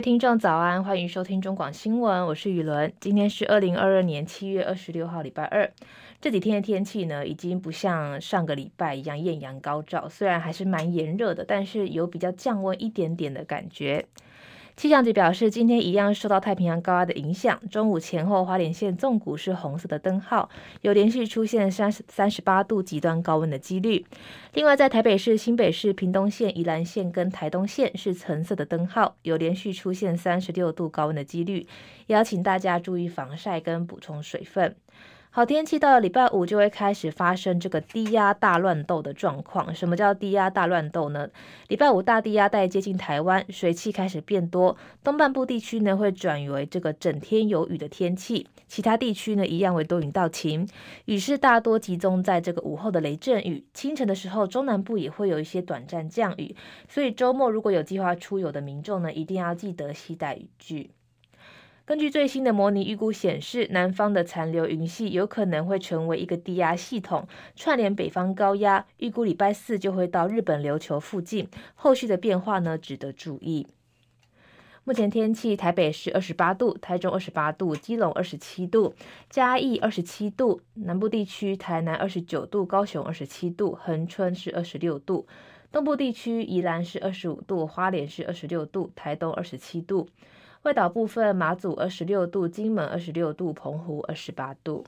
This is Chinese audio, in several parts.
听众早安，欢迎收听中广新闻，我是雨伦。今天是二零二二年七月二十六号，礼拜二。这几天的天气呢，已经不像上个礼拜一样艳阳高照，虽然还是蛮炎热的，但是有比较降温一点点的感觉。气象局表示，今天一样受到太平洋高压的影响，中午前后花莲县纵谷是红色的灯号，有连续出现三十三十八度极端高温的几率。另外，在台北市、新北市、屏东县、宜兰县跟台东县是橙色的灯号，有连续出现三十六度高温的几率，邀请大家注意防晒跟补充水分。好天气到了礼拜五就会开始发生这个低压大乱斗的状况。什么叫低压大乱斗呢？礼拜五大低压带接近台湾，水汽开始变多，东半部地区呢会转为这个整天有雨的天气，其他地区呢一样为多云到晴，雨势大多集中在这个午后的雷阵雨，清晨的时候中南部也会有一些短暂降雨，所以周末如果有计划出游的民众呢，一定要记得携带雨具。根据最新的模拟预估显示，南方的残留云系有可能会成为一个低压系统，串联北方高压。预估礼拜四就会到日本琉球附近，后续的变化呢值得注意。目前天气：台北市二十八度，台中二十八度，基隆二十七度，嘉义二十七度，南部地区台南二十九度，高雄二十七度，恒春是二十六度，东部地区宜兰是二十五度，花莲是二十六度，台东二十七度。外岛部分，马祖二十六度，金门二十六度，澎湖二十八度。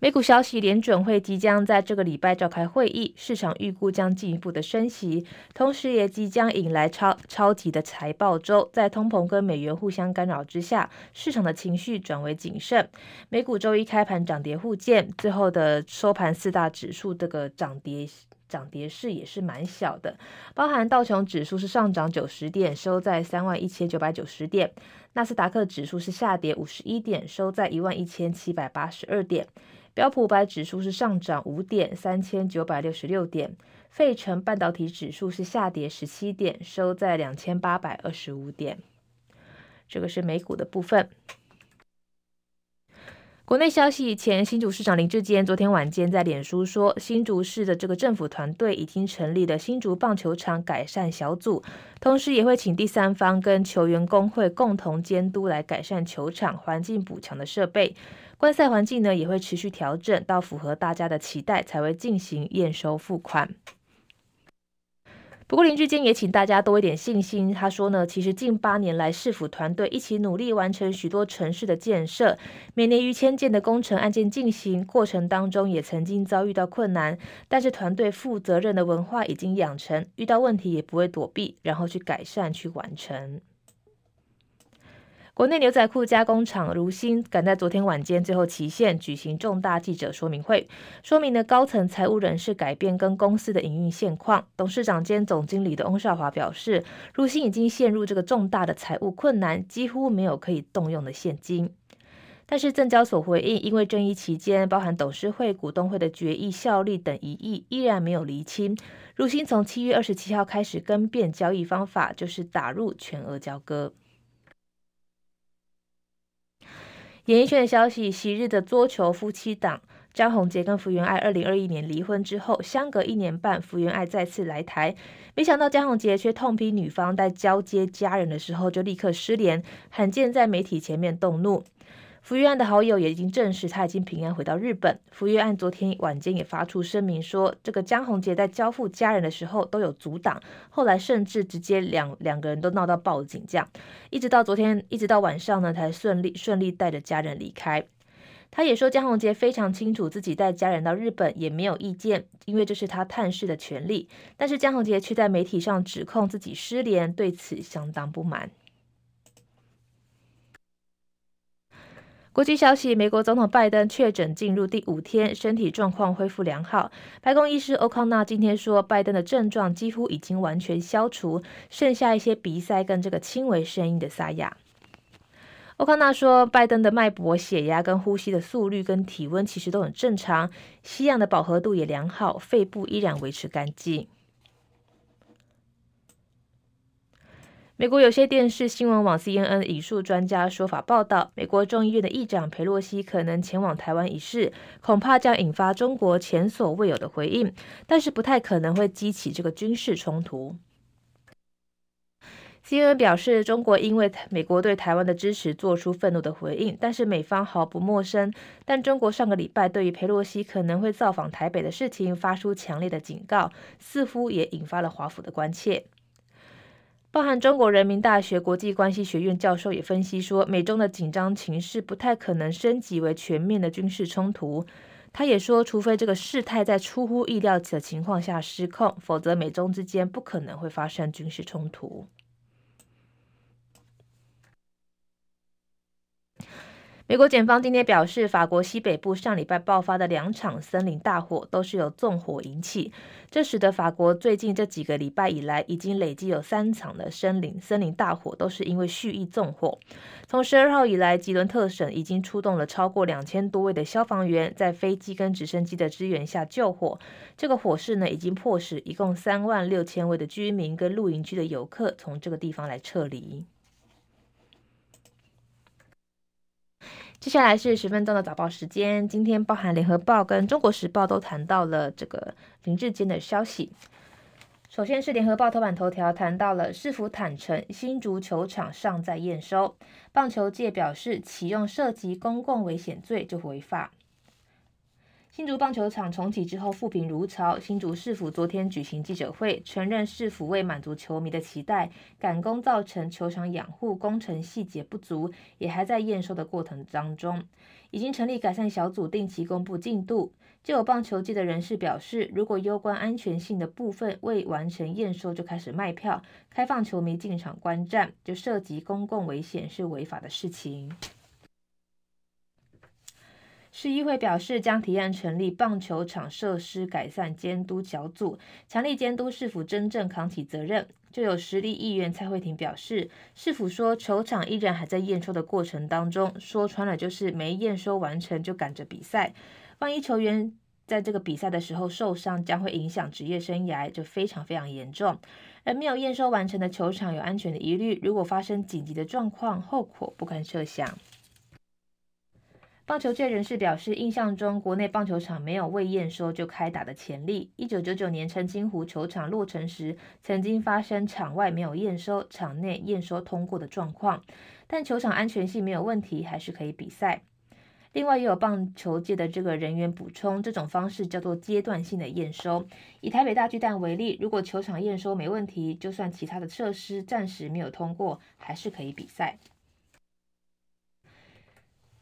美股消息，联准会即将在这个礼拜召开会议，市场预估将进一步的升息，同时也即将引来超超级的财报周。在通膨跟美元互相干扰之下，市场的情绪转为谨慎。美股周一开盘涨跌互见，最后的收盘四大指数这个涨跌。涨跌势也是蛮小的，包含道琼指数是上涨九十点，收在三万一千九百九十点；纳斯达克指数是下跌五十一点，收在一万一千七百八十二点；标普五百指数是上涨五点，三千九百六十六点；费城半导体指数是下跌十七点，收在两千八百二十五点。这个是美股的部分。国内消息，前新竹市长林智坚昨天晚间在脸书说，新竹市的这个政府团队已经成立了新竹棒球场改善小组，同时也会请第三方跟球员工会共同监督来改善球场环境补强的设备，观赛环境呢也会持续调整到符合大家的期待，才会进行验收付款。不过林志坚也请大家多一点信心。他说呢，其实近八年来，市府团队一起努力完成许多城市的建设，每年逾千件的工程案件进行过程当中，也曾经遭遇到困难，但是团队负责任的文化已经养成，遇到问题也不会躲避，然后去改善去完成。国内牛仔裤加工厂如新赶在昨天晚间最后期限举行重大记者说明会，说明了高层财务人士改变跟公司的营运现况。董事长兼总经理的翁少华表示，如新已经陷入这个重大的财务困难，几乎没有可以动用的现金。但是证交所回应，因为争议期间包含董事会、股东会的决议效力等疑义依然没有厘清。如新从七月二十七号开始更变交易方法，就是打入全额交割。演艺圈的消息：昔日的桌球夫妻档江宏杰跟福原爱，二零二一年离婚之后，相隔一年半，福原爱再次来台，没想到江宏杰却痛批女方在交接家人的时候就立刻失联，罕见在媒体前面动怒。福原爱的好友也已经证实，他已经平安回到日本。福原爱昨天晚间也发出声明说，这个江宏杰在交付家人的时候都有阻挡，后来甚至直接两两个人都闹到报警，这样一直到昨天，一直到晚上呢，才顺利顺利带着家人离开。他也说，江宏杰非常清楚自己带家人到日本也没有意见，因为这是他探视的权利。但是江宏杰却在媒体上指控自己失联，对此相当不满。国际消息：美国总统拜登确诊进入第五天，身体状况恢复良好。白宫医师欧康纳今天说，拜登的症状几乎已经完全消除，剩下一些鼻塞跟这个轻微声音的沙哑。欧康纳说，拜登的脉搏、血压跟呼吸的速率跟体温其实都很正常，吸氧的饱和度也良好，肺部依然维持干净。美国有些电视新闻网 CNN 引述专家说法报道，美国众议院的议长裴洛西可能前往台湾一事，恐怕将引发中国前所未有的回应，但是不太可能会激起这个军事冲突。CNN 表示，中国因为美国对台湾的支持做出愤怒的回应，但是美方毫不陌生。但中国上个礼拜对于裴洛西可能会造访台北的事情发出强烈的警告，似乎也引发了华府的关切。包含中国人民大学国际关系学院教授也分析说，美中的紧张情势不太可能升级为全面的军事冲突。他也说，除非这个事态在出乎意料的情况下失控，否则美中之间不可能会发生军事冲突。美国检方今天表示，法国西北部上礼拜爆发的两场森林大火都是由纵火引起，这使得法国最近这几个礼拜以来已经累计有三场的森林森林大火都是因为蓄意纵火。从十二号以来，吉伦特省已经出动了超过两千多位的消防员，在飞机跟直升机的支援下救火。这个火势呢，已经迫使一共三万六千位的居民跟露营区的游客从这个地方来撤离。接下来是十分钟的早报时间。今天包含联合报跟中国时报都谈到了这个林志坚的消息。首先是联合报头版头条谈到了市府坦诚新足球场尚在验收，棒球界表示启用涉及公共危险罪就违法。新竹棒球场重启之后，复评如潮。新竹市府昨天举行记者会，承认市府为满足球迷的期待，赶工造成球场养护工程细节不足，也还在验收的过程当中。已经成立改善小组，定期公布进度。就有棒球界的人士表示，如果攸关安全性的部分未完成验收就开始卖票，开放球迷进场观战，就涉及公共危险是违法的事情。市议会表示，将提案成立棒球场设施改善监督小组，强力监督市府真正扛起责任。就有实力议员蔡慧婷表示，市府说球场依然还在验收的过程当中，说穿了就是没验收完成就赶着比赛。万一球员在这个比赛的时候受伤，将会影响职业生涯，就非常非常严重。而没有验收完成的球场有安全的疑虑，如果发生紧急的状况，后果不堪设想。棒球界人士表示，印象中国内棒球场没有未验收就开打的潜力。一九九九年澄清湖球场落成时，曾经发生场外没有验收、场内验收通过的状况，但球场安全性没有问题，还是可以比赛。另外，也有棒球界的这个人员补充，这种方式叫做阶段性的验收。以台北大巨蛋为例，如果球场验收没问题，就算其他的设施暂时没有通过，还是可以比赛。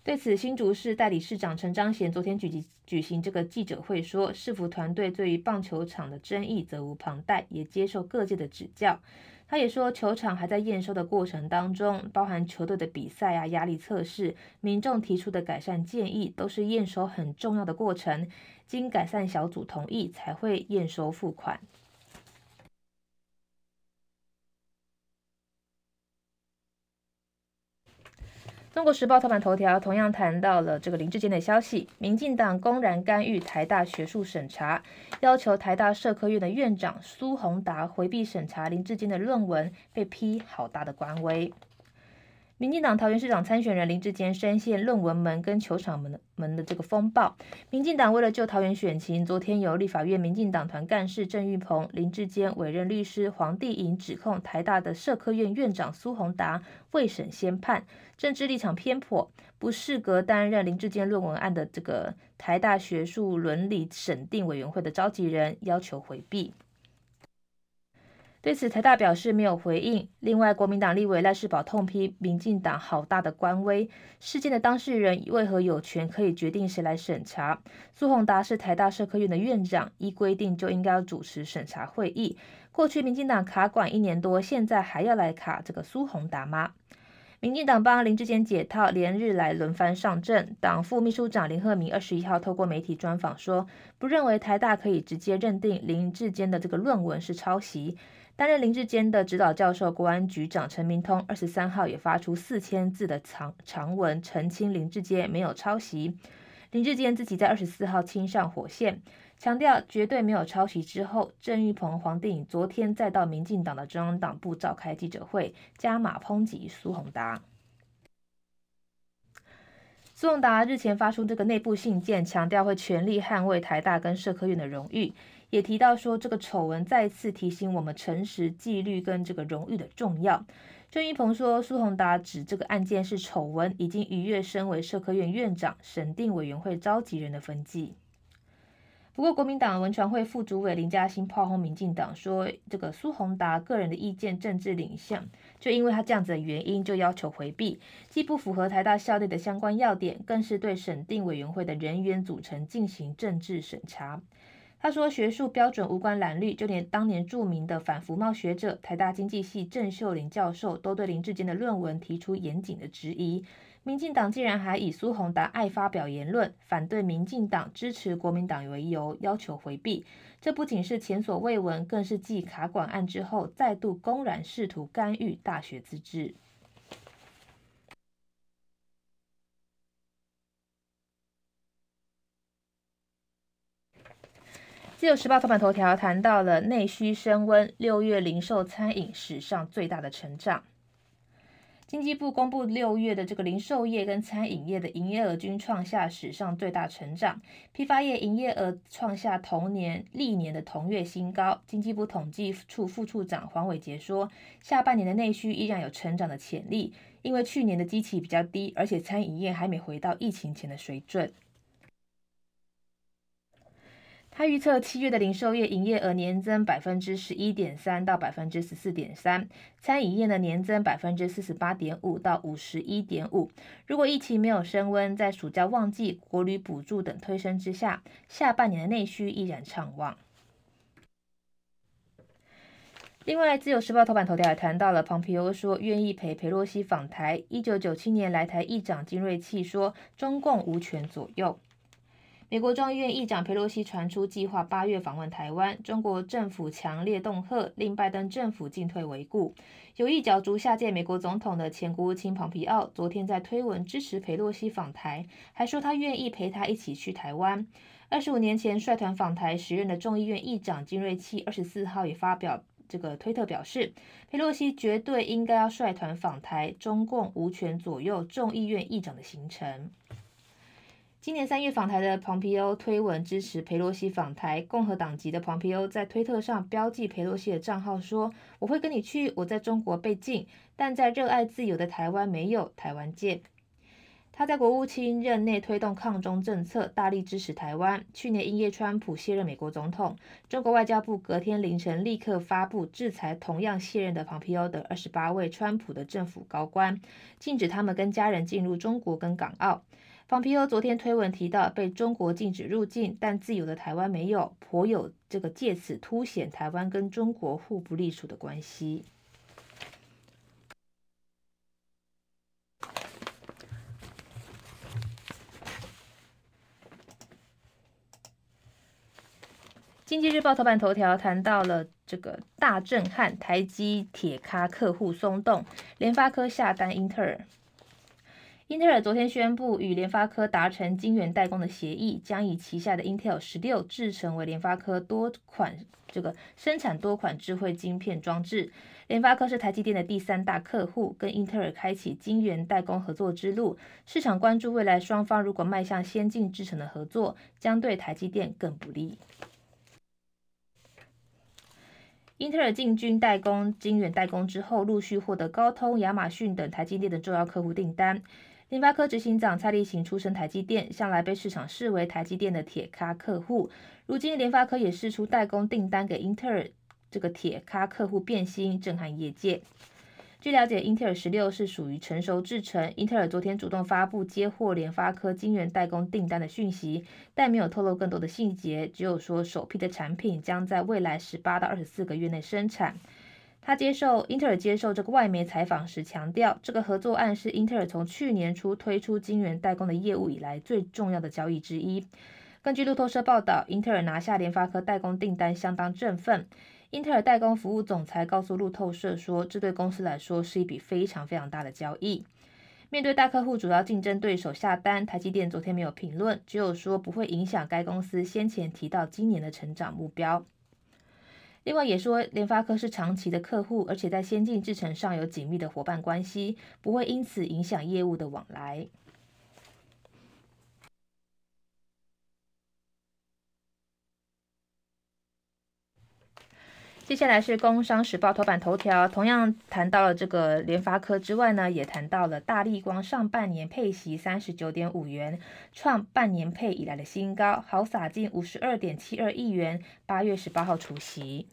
对此，新竹市代理市长陈彰贤昨天举行举行这个记者会说，市府团队对于棒球场的争议责无旁贷，也接受各界的指教。他也说，球场还在验收的过程当中，包含球队的比赛啊、压力测试、民众提出的改善建议，都是验收很重要的过程。经改善小组同意，才会验收付款。中国时报头版头条同样谈到了这个林志坚的消息，民进党公然干预台大学术审查，要求台大社科院的院长苏宏达回避审查林志坚的论文，被批好大的官威。民进党桃园市长参选人林志坚深陷论文门跟球场门的门的这个风暴。民进党为了救桃园选情，昨天由立法院民进党团干事郑玉鹏、林志坚委任律师黄帝颖指控台大的社科院院长苏宏达未审先判，政治立场偏颇，不适格担任林志坚论文案的这个台大学术伦理审定委员会的召集人，要求回避。对此，台大表示没有回应。另外，国民党立委赖士宝痛批民进党好大的官威，事件的当事人为何有权可以决定谁来审查？苏宏达是台大社科院的院长，依规定就应该要主持审查会议。过去民进党卡管一年多，现在还要来卡这个苏宏达吗？民进党帮林志坚解套，连日来轮番上阵。党副秘书长林鹤明二十一号透过媒体专访说，不认为台大可以直接认定林志坚的这个论文是抄袭。担任林志坚的指导教授、国安局长陈明通，二十三号也发出四千字的长长文澄清林志坚没有抄袭。林志坚自己在二十四号亲上火线，强调绝对没有抄袭。之后，郑运鹏、黄定昨天再到民进党的中央党部召开记者会，加码抨击苏宏达。苏宏达日前发出这个内部信件，强调会全力捍卫台大跟社科院的荣誉。也提到说这个丑闻再次提醒我们诚实、纪律跟这个荣誉的重要。郑运鹏说，苏宏达指这个案件是丑闻，已经逾越身为社科院院长、审定委员会召集人的分际。不过，国民党文传会副主委林嘉欣炮轰民进党，说这个苏宏达个人的意见政治领向，就因为他这样子的原因，就要求回避，既不符合台大校内的相关要点，更是对审定委员会的人员组成进行政治审查。他说，学术标准无关蓝绿，就连当年著名的反服贸学者台大经济系郑秀玲教授，都对林志坚的论文提出严谨的质疑。民进党竟然还以苏宏达爱发表言论、反对民进党、支持国民党为由，要求回避。这不仅是前所未闻，更是继卡管案之后，再度公然试图干预大学自治。自由时报头版头条谈到了内需升温，六月零售餐饮史上最大的成长。经济部公布六月的这个零售业跟餐饮业的营业额均创下史上最大成长，批发业营业额创下同年历年的同月新高。经济部统计处副处长黄伟杰说，下半年的内需依然有成长的潜力，因为去年的基期比较低，而且餐饮业还没回到疫情前的水准。他预测七月的零售业营业额年增百分之十一点三到百分之十四点三，餐饮业的年增百分之四十八点五到五十一点五。如果疫情没有升温，在暑假旺季、国旅补助等推升之下，下半年的内需依然畅旺。另外，《自由时报》头版头条也谈到了，庞皮欧说愿意陪佩洛西访台。一九九七年来台议长金瑞气说，中共无权左右。美国众议院议长佩洛西传出计划八月访问台湾，中国政府强烈恫吓，令拜登政府进退维谷。有意角逐下届美国总统的前国务卿蓬皮奥昨天在推文支持佩洛西访台，还说他愿意陪他一起去台湾。二十五年前率团访台时任的众议院议长金瑞气二十四号也发表这个推特表示，佩洛西绝对应该要率团访台，中共无权左右众议院议长的行程。今年三月访台的庞皮欧推文支持裴洛西访台，共和党籍的庞皮欧在推特上标记裴洛西的账号说：“我会跟你去，我在中国被禁，但在热爱自由的台湾没有，台湾见。”他在国务卿任内推动抗中政策，大力支持台湾。去年因叶川普卸任美国总统，中国外交部隔天凌晨立刻发布制裁同样卸任的庞皮欧等二十八位川普的政府高官，禁止他们跟家人进入中国跟港澳。庞皮欧昨天推文提到，被中国禁止入境，但自由的台湾没有，颇有这个借此凸显台湾跟中国互不隶属的关系。经济日报头版头条谈到了这个大震撼，台积铁咖客户松动，联发科下单英特尔。英特尔昨天宣布与联发科达成晶圆代工的协议，将以旗下的 Intel 十六制程为联发科多款这个生产多款智慧晶片装置。联发科是台积电的第三大客户，跟英特尔开启晶圆代工合作之路。市场关注未来双方如果迈向先进制程的合作，将对台积电更不利。英特尔进军代工晶圆代工之后，陆续获得高通、亚马逊等台积电的重要客户订单。联发科执行长蔡力行出身台积电，向来被市场视为台积电的铁咖客户。如今联发科也试出代工订单给英特尔，这个铁咖客户变心，震撼业界。据了解，英特尔十六是属于成熟制程。英特尔昨天主动发布接获联发科晶圆代工订单的讯息，但没有透露更多的细节，只有说首批的产品将在未来十八到二十四个月内生产。他接受英特尔接受这个外媒采访时强调，这个合作案是英特尔从去年初推出晶圆代工的业务以来最重要的交易之一。根据路透社报道，英特尔拿下联发科代工订单相当振奋。英特尔代工服务总裁告诉路透社说，这对公司来说是一笔非常非常大的交易。面对大客户主要竞争对手下单，台积电昨天没有评论，只有说不会影响该公司先前提到今年的成长目标。另外也说，联发科是长期的客户，而且在先进制程上有紧密的伙伴关系，不会因此影响业务的往来。接下来是《工商时报》头版头条，同样谈到了这个联发科之外呢，也谈到了大立光上半年配息三十九点五元，创半年配以来的新高，豪撒近五十二点七二亿元，八月十八号除息。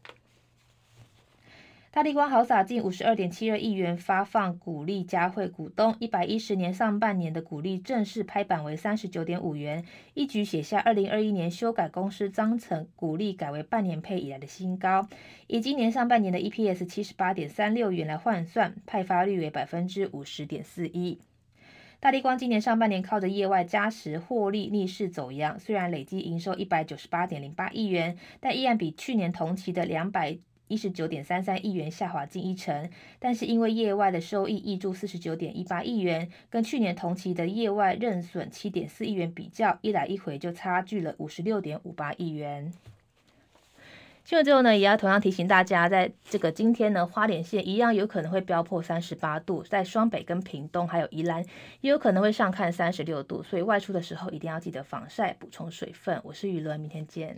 大立光豪撒近五十二点七二亿元发放股利嘉惠股东，一百一十年上半年的股利正式拍板为三十九点五元，一举写下二零二一年修改公司章程股利改为半年配以来的新高。以今年上半年的 EPS 七十八点三六元来换算，派发率为百分之五十点四一。大立光今年上半年靠着业外加持获利逆势走扬，虽然累计营收一百九十八点零八亿元，但依然比去年同期的两百。一十九点三三亿元下滑近一成，但是因为业外的收益挹注四十九点一八亿元，跟去年同期的业外认损七点四亿元比较，一来一回就差距了五十六点五八亿元。新闻最后呢，也要同样提醒大家，在这个今天呢，花莲县一样有可能会飙破三十八度，在双北跟屏东还有宜兰也有可能会上看三十六度，所以外出的时候一定要记得防晒，补充水分。我是雨伦，明天见。